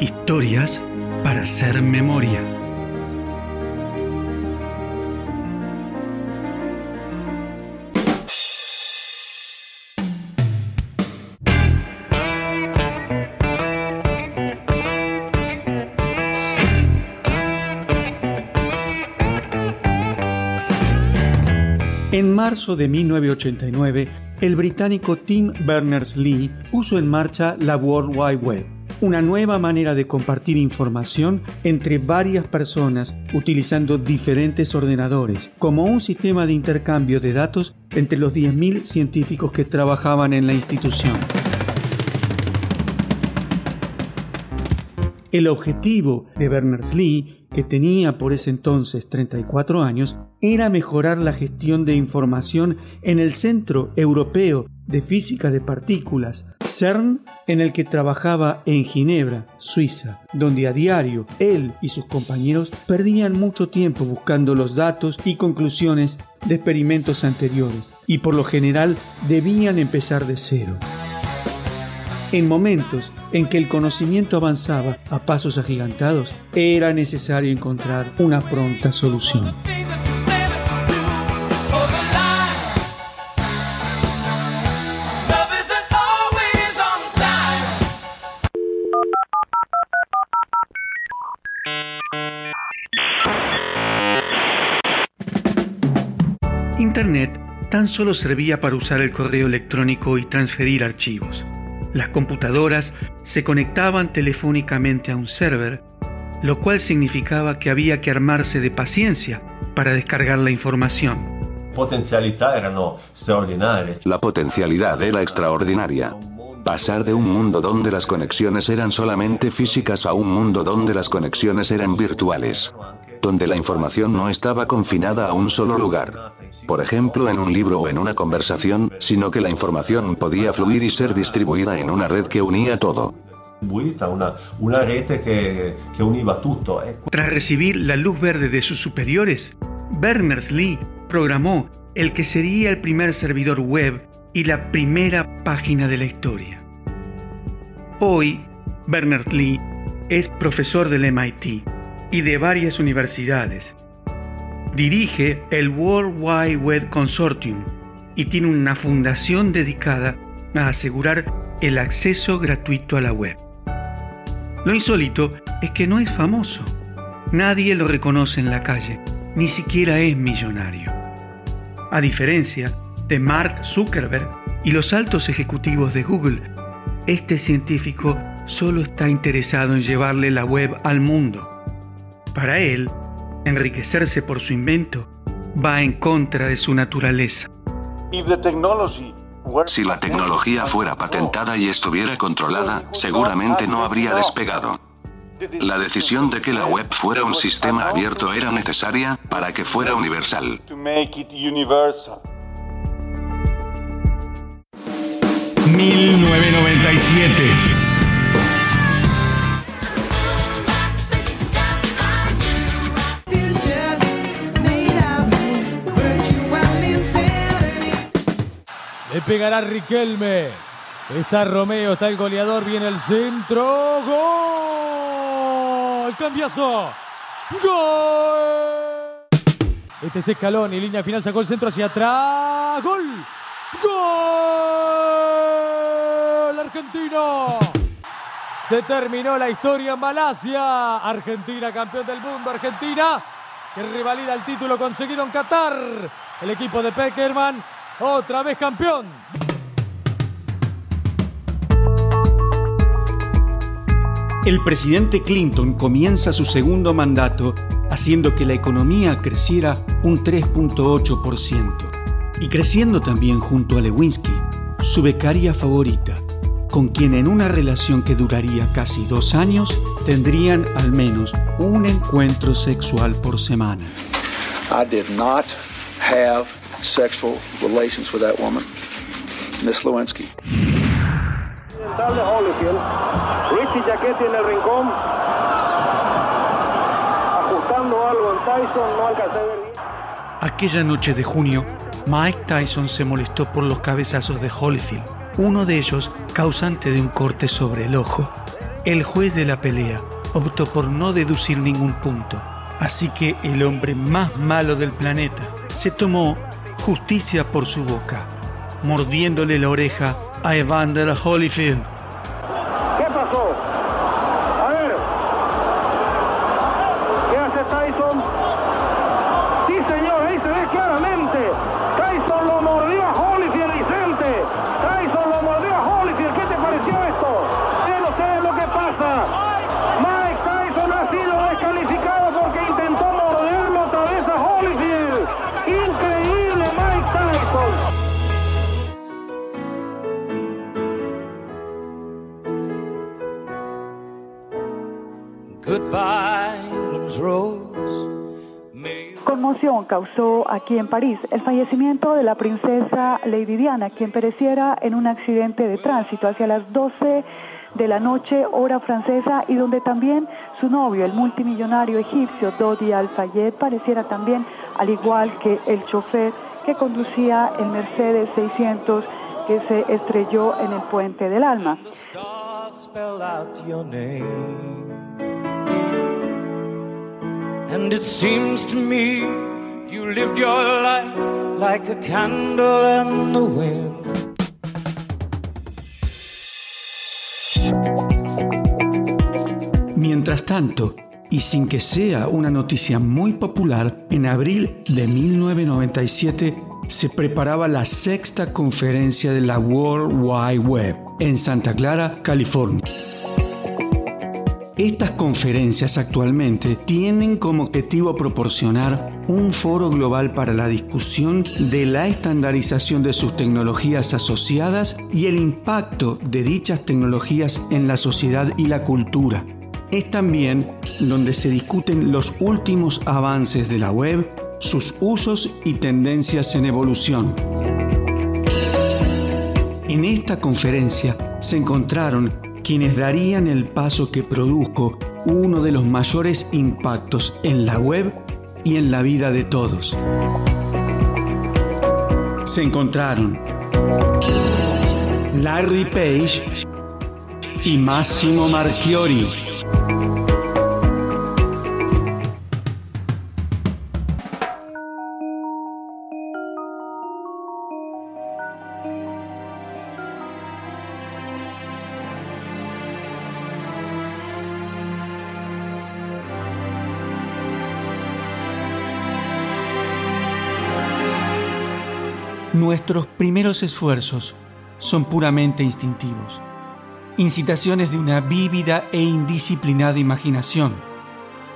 Historias para hacer memoria. En marzo de 1989, el británico Tim Berners-Lee puso en marcha la World Wide Web, una nueva manera de compartir información entre varias personas utilizando diferentes ordenadores, como un sistema de intercambio de datos entre los 10.000 científicos que trabajaban en la institución. El objetivo de Berners-Lee, que tenía por ese entonces 34 años, era mejorar la gestión de información en el Centro Europeo de Física de Partículas, CERN, en el que trabajaba en Ginebra, Suiza, donde a diario él y sus compañeros perdían mucho tiempo buscando los datos y conclusiones de experimentos anteriores, y por lo general debían empezar de cero. En momentos en que el conocimiento avanzaba a pasos agigantados, era necesario encontrar una pronta solución. Internet tan solo servía para usar el correo electrónico y transferir archivos. Las computadoras se conectaban telefónicamente a un server, lo cual significaba que había que armarse de paciencia para descargar la información. La potencialidad era extraordinaria. Pasar de un mundo donde las conexiones eran solamente físicas a un mundo donde las conexiones eran virtuales donde la información no estaba confinada a un solo lugar. Por ejemplo, en un libro o en una conversación, sino que la información podía fluir y ser distribuida en una red que unía todo. Una, red que, todo. Tras recibir la luz verde de sus superiores, Berners-Lee programó el que sería el primer servidor web y la primera página de la historia. Hoy, Berners-Lee es profesor del MIT y de varias universidades. Dirige el World Wide Web Consortium y tiene una fundación dedicada a asegurar el acceso gratuito a la web. Lo insólito es que no es famoso. Nadie lo reconoce en la calle, ni siquiera es millonario. A diferencia de Mark Zuckerberg y los altos ejecutivos de Google, este científico solo está interesado en llevarle la web al mundo. Para él, enriquecerse por su invento va en contra de su naturaleza. Si la tecnología fuera patentada y estuviera controlada, seguramente no habría despegado. La decisión de que la web fuera un sistema abierto era necesaria para que fuera universal. 1997 pegará Riquelme. Está Romeo, está el goleador, viene el centro. ¡Gol! ¡Cambiazo! ¡Gol! Este es Escalón y línea final sacó el centro hacia atrás. ¡Gol! ¡Gol! Argentino. Se terminó la historia en Malasia. Argentina, campeón del mundo. Argentina que rivalida el título conseguido en Qatar. El equipo de Peckerman otra vez campeón. El presidente Clinton comienza su segundo mandato haciendo que la economía creciera un 3.8% y creciendo también junto a Lewinsky, su becaria favorita, con quien en una relación que duraría casi dos años tendrían al menos un encuentro sexual por semana. I did not have sexual relations with that woman, Miss Lewinsky. Aquella noche de junio, Mike Tyson se molestó por los cabezazos de Holyfield uno de ellos causante de un corte sobre el ojo. El juez de la pelea optó por no deducir ningún punto, así que el hombre más malo del planeta se tomó justicia por su boca, mordiéndole la oreja a Evander Holyfield. Conmoción causó aquí en París el fallecimiento de la princesa Lady Diana, quien pereciera en un accidente de tránsito hacia las 12 de la noche, hora francesa, y donde también su novio, el multimillonario egipcio Dodi Al-Fayed, pareciera también, al igual que el chofer que conducía el Mercedes 600 que se estrelló en el Puente del Alma. And it seems to me you lived your life like a candle in the wind. Mientras tanto, y sin que sea una noticia muy popular, en abril de 1997 se preparaba la sexta conferencia de la World Wide Web en Santa Clara, California. Estas conferencias actualmente tienen como objetivo proporcionar un foro global para la discusión de la estandarización de sus tecnologías asociadas y el impacto de dichas tecnologías en la sociedad y la cultura. Es también donde se discuten los últimos avances de la web, sus usos y tendencias en evolución. En esta conferencia se encontraron quienes darían el paso que produjo uno de los mayores impactos en la web y en la vida de todos. Se encontraron Larry Page y Massimo Marchiori. Nuestros primeros esfuerzos son puramente instintivos, incitaciones de una vívida e indisciplinada imaginación.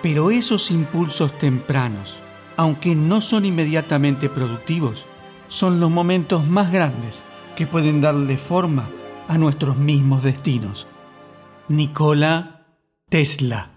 Pero esos impulsos tempranos, aunque no son inmediatamente productivos, son los momentos más grandes que pueden darle forma a nuestros mismos destinos. Nikola Tesla.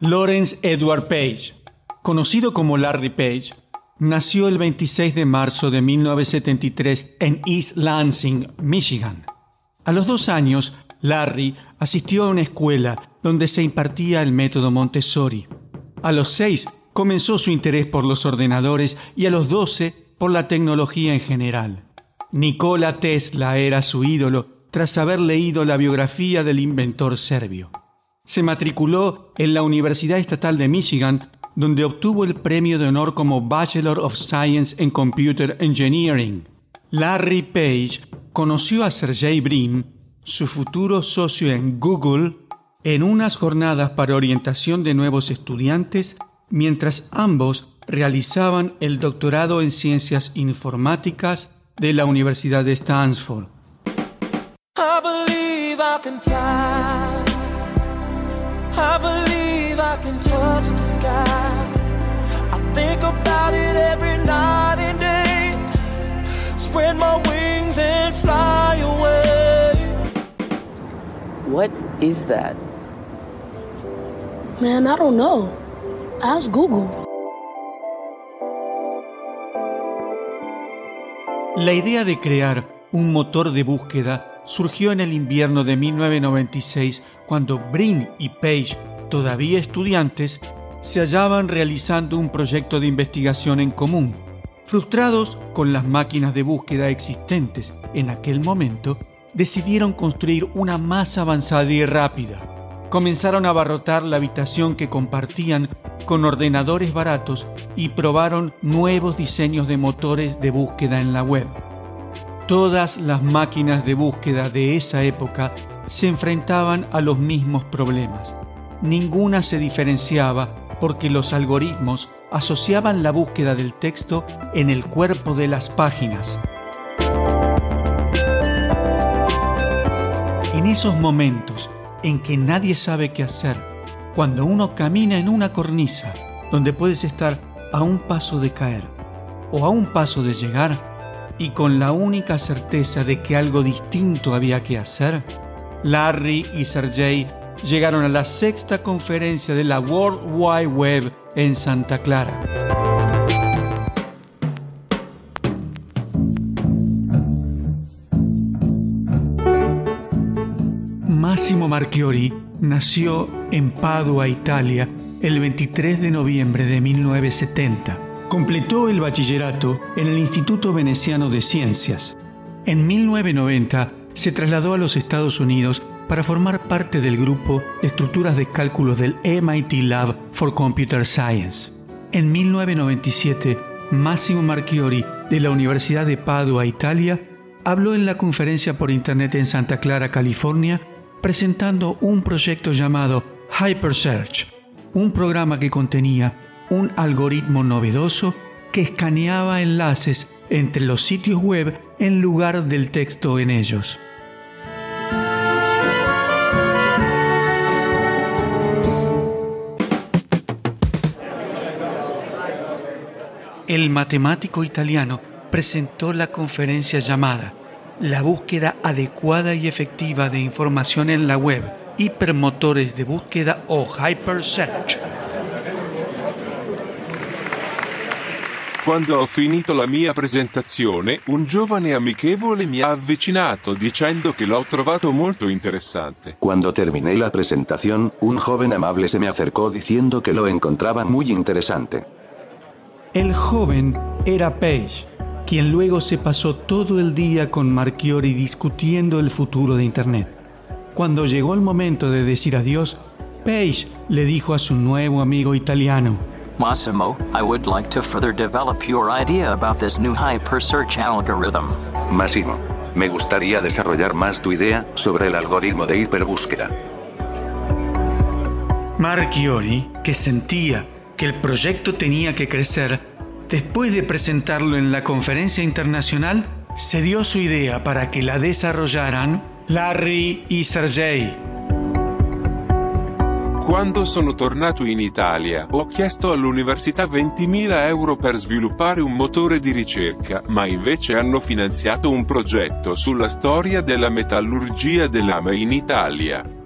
Lawrence Edward Page, conocido como Larry Page, nació el 26 de marzo de 1973 en East Lansing, Michigan. A los dos años, Larry asistió a una escuela donde se impartía el método Montessori. A los seis comenzó su interés por los ordenadores y a los doce por la tecnología en general. Nikola Tesla era su ídolo tras haber leído la biografía del inventor serbio. Se matriculó en la Universidad Estatal de Michigan, donde obtuvo el premio de honor como Bachelor of Science en Computer Engineering. Larry Page conoció a Sergey Brin, su futuro socio en Google, en unas jornadas para orientación de nuevos estudiantes, mientras ambos realizaban el doctorado en ciencias informáticas de la Universidad de Stanford. I believe I can fly. I believe I can touch the sky. I think about it every night and day. Spread my wings and fly away. What is that? Man, I don't know. Ask Google. La idea de crear un motor de búsqueda surgió en el invierno de 1996 cuando Brin y Page, todavía estudiantes, se hallaban realizando un proyecto de investigación en común. Frustrados con las máquinas de búsqueda existentes en aquel momento, decidieron construir una más avanzada y rápida. Comenzaron a abarrotar la habitación que compartían con ordenadores baratos y probaron nuevos diseños de motores de búsqueda en la web. Todas las máquinas de búsqueda de esa época se enfrentaban a los mismos problemas. Ninguna se diferenciaba porque los algoritmos asociaban la búsqueda del texto en el cuerpo de las páginas. En esos momentos en que nadie sabe qué hacer, cuando uno camina en una cornisa donde puedes estar a un paso de caer o a un paso de llegar y con la única certeza de que algo distinto había que hacer, Larry y Sergey llegaron a la sexta conferencia de la World Wide Web en Santa Clara. Massimo Marchiori nació en Padua, Italia, el 23 de noviembre de 1970. Completó el bachillerato en el Instituto Veneciano de Ciencias. En 1990 se trasladó a los Estados Unidos para formar parte del grupo de estructuras de cálculos del MIT Lab for Computer Science. En 1997, Massimo Marchiori, de la Universidad de Padua, Italia, habló en la conferencia por Internet en Santa Clara, California, presentando un proyecto llamado HyperSearch, un programa que contenía un algoritmo novedoso que escaneaba enlaces entre los sitios web en lugar del texto en ellos. el matemático italiano presentó la conferencia llamada La búsqueda adecuada y efectiva de información en la web, hipermotores de búsqueda o hyper search. Quando ho finito la mia presentazione, un giovane amichevole mi ha avvicinato dicendo che l'ho trovato molto interessante. Cuando terminé la presentación, un joven amable se me acercó diciendo que lo encontraba muy interesante. El joven era Page, quien luego se pasó todo el día con Marchiori discutiendo el futuro de Internet. Cuando llegó el momento de decir adiós, Page le dijo a su nuevo amigo italiano, Massimo, I would like to further develop your idea about this new hyper search algorithm. Massimo, me gustaría desarrollar más tu idea sobre el algoritmo de hiperbúsqueda. Marchiori, que sentía que el proyecto tenía que crecer, después de presentarlo en la conferencia internacional, se dio su idea para que la desarrollaran Larry y Sergey. Quando sono tornato in Italia, ho chiesto all'università 20.000 euro per sviluppare un motore di ricerca, ma invece hanno finanziato un progetto sulla storia della metallurgia dell'ame in Italia.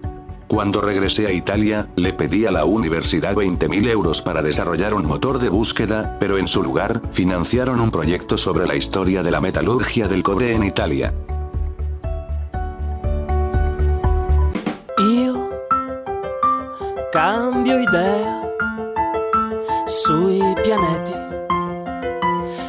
Cuando regresé a Italia, le pedí a la universidad 20.000 euros para desarrollar un motor de búsqueda, pero en su lugar, financiaron un proyecto sobre la historia de la metalurgia del cobre en Italia. Io cambio idea sui pianeti,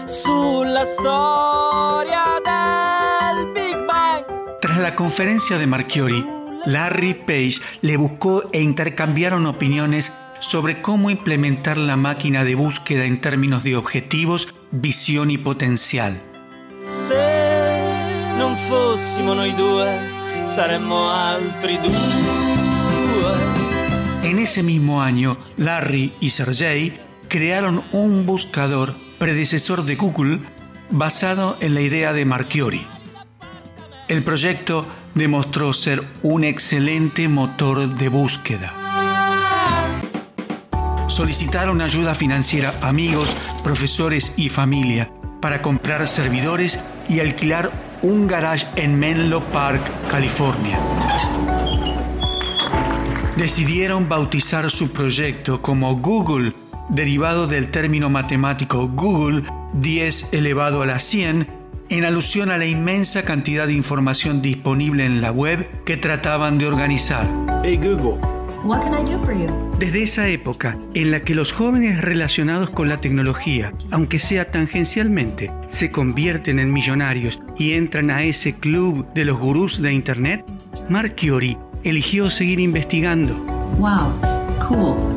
sulla storia del Big Bang. Tras la conferencia de Marchiori, Larry Page le buscó e intercambiaron opiniones sobre cómo implementar la máquina de búsqueda en términos de objetivos, visión y potencial. Se non fossimo noi due, saremmo altri due. En ese mismo año, Larry y Sergey crearon un buscador predecesor de Google basado en la idea de Marchiori. El proyecto demostró ser un excelente motor de búsqueda. Solicitaron ayuda financiera amigos, profesores y familia para comprar servidores y alquilar un garage en Menlo Park, California. Decidieron bautizar su proyecto como Google, derivado del término matemático Google 10 elevado a la 100 en alusión a la inmensa cantidad de información disponible en la web que trataban de organizar. Hey Google. What can I do for you? Desde esa época, en la que los jóvenes relacionados con la tecnología, aunque sea tangencialmente, se convierten en millonarios y entran a ese club de los gurús de Internet, Mark Chiori eligió seguir investigando. Wow, cool.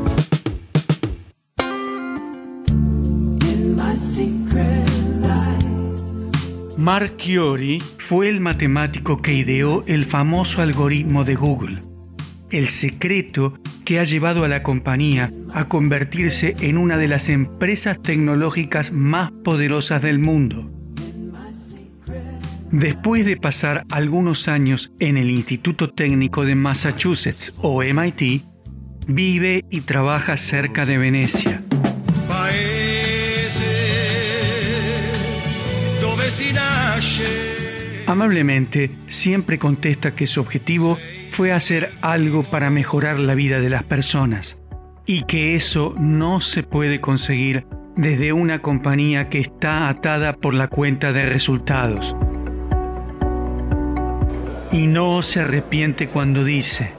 Mark Chiori fue el matemático que ideó el famoso algoritmo de Google, el secreto que ha llevado a la compañía a convertirse en una de las empresas tecnológicas más poderosas del mundo. Después de pasar algunos años en el Instituto Técnico de Massachusetts o MIT, vive y trabaja cerca de Venecia. Amablemente, siempre contesta que su objetivo fue hacer algo para mejorar la vida de las personas y que eso no se puede conseguir desde una compañía que está atada por la cuenta de resultados. Y no se arrepiente cuando dice,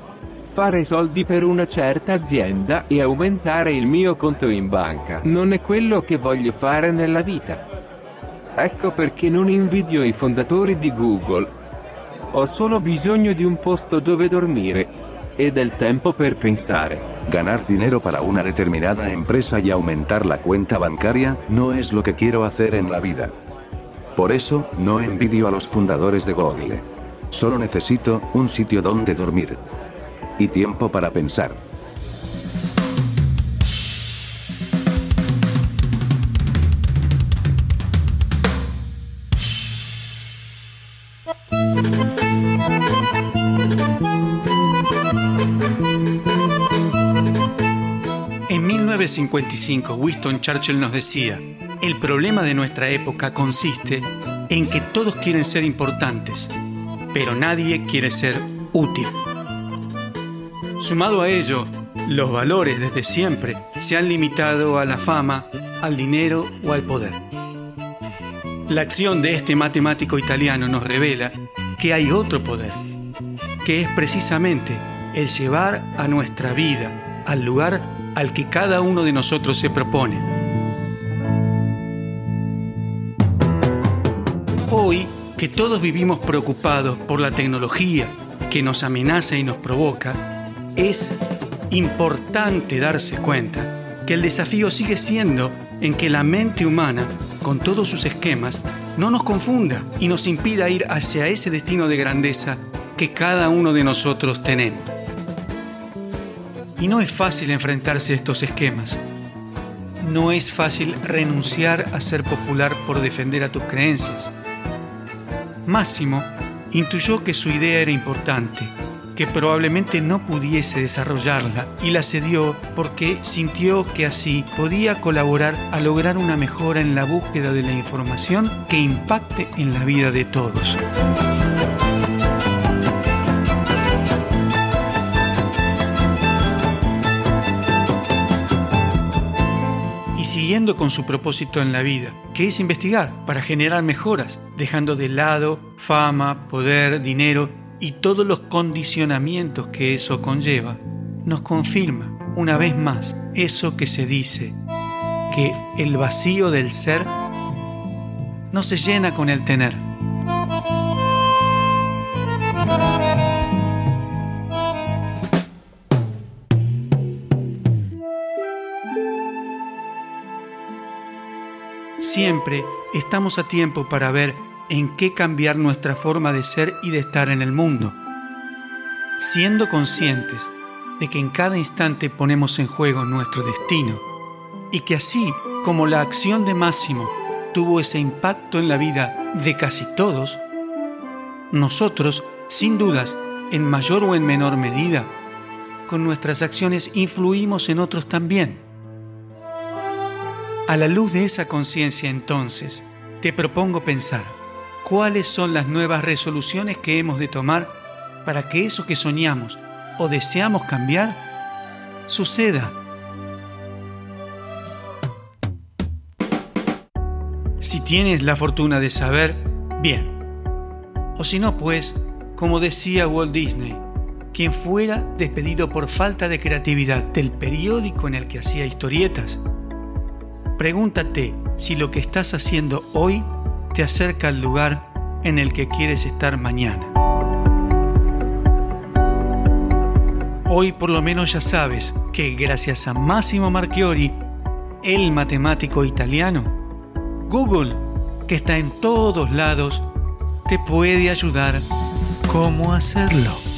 fare soldi per una certa azienda e aumentare il mio conto in banca. Non è quello che voglio fare nella vita. Ecco perché non invidio i fondatori di Google. Ho solo bisogno di un posto dove dormire e del tempo per pensare. Ganar dinero para una determinada empresa y aumentar la cuenta bancaria, no es lo que quiero hacer en la vida. Por eso, no envidio a los fundadores de Google. Solo necesito un sitio donde dormir. Y tiempo para pensar. 1955, Winston Churchill nos decía, el problema de nuestra época consiste en que todos quieren ser importantes, pero nadie quiere ser útil. Sumado a ello, los valores desde siempre se han limitado a la fama, al dinero o al poder. La acción de este matemático italiano nos revela que hay otro poder, que es precisamente el llevar a nuestra vida al lugar al que cada uno de nosotros se propone. Hoy, que todos vivimos preocupados por la tecnología que nos amenaza y nos provoca, es importante darse cuenta que el desafío sigue siendo en que la mente humana, con todos sus esquemas, no nos confunda y nos impida ir hacia ese destino de grandeza que cada uno de nosotros tenemos. Y no es fácil enfrentarse a estos esquemas. No es fácil renunciar a ser popular por defender a tus creencias. Máximo intuyó que su idea era importante, que probablemente no pudiese desarrollarla y la cedió porque sintió que así podía colaborar a lograr una mejora en la búsqueda de la información que impacte en la vida de todos. Siguiendo con su propósito en la vida, que es investigar para generar mejoras, dejando de lado fama, poder, dinero y todos los condicionamientos que eso conlleva, nos confirma una vez más eso que se dice, que el vacío del ser no se llena con el tener. Siempre estamos a tiempo para ver en qué cambiar nuestra forma de ser y de estar en el mundo, siendo conscientes de que en cada instante ponemos en juego nuestro destino y que así como la acción de Máximo tuvo ese impacto en la vida de casi todos, nosotros, sin dudas, en mayor o en menor medida, con nuestras acciones influimos en otros también. A la luz de esa conciencia entonces, te propongo pensar cuáles son las nuevas resoluciones que hemos de tomar para que eso que soñamos o deseamos cambiar suceda. Si tienes la fortuna de saber Bien. O si no, pues, como decía Walt Disney, quien fuera despedido por falta de creatividad del periódico en el que hacía historietas, pregúntate si lo que estás haciendo hoy te acerca al lugar en el que quieres estar mañana. Hoy por lo menos ya sabes que gracias a Massimo Marchiori, el matemático italiano, Google, que está en todos lados, te puede ayudar cómo hacerlo.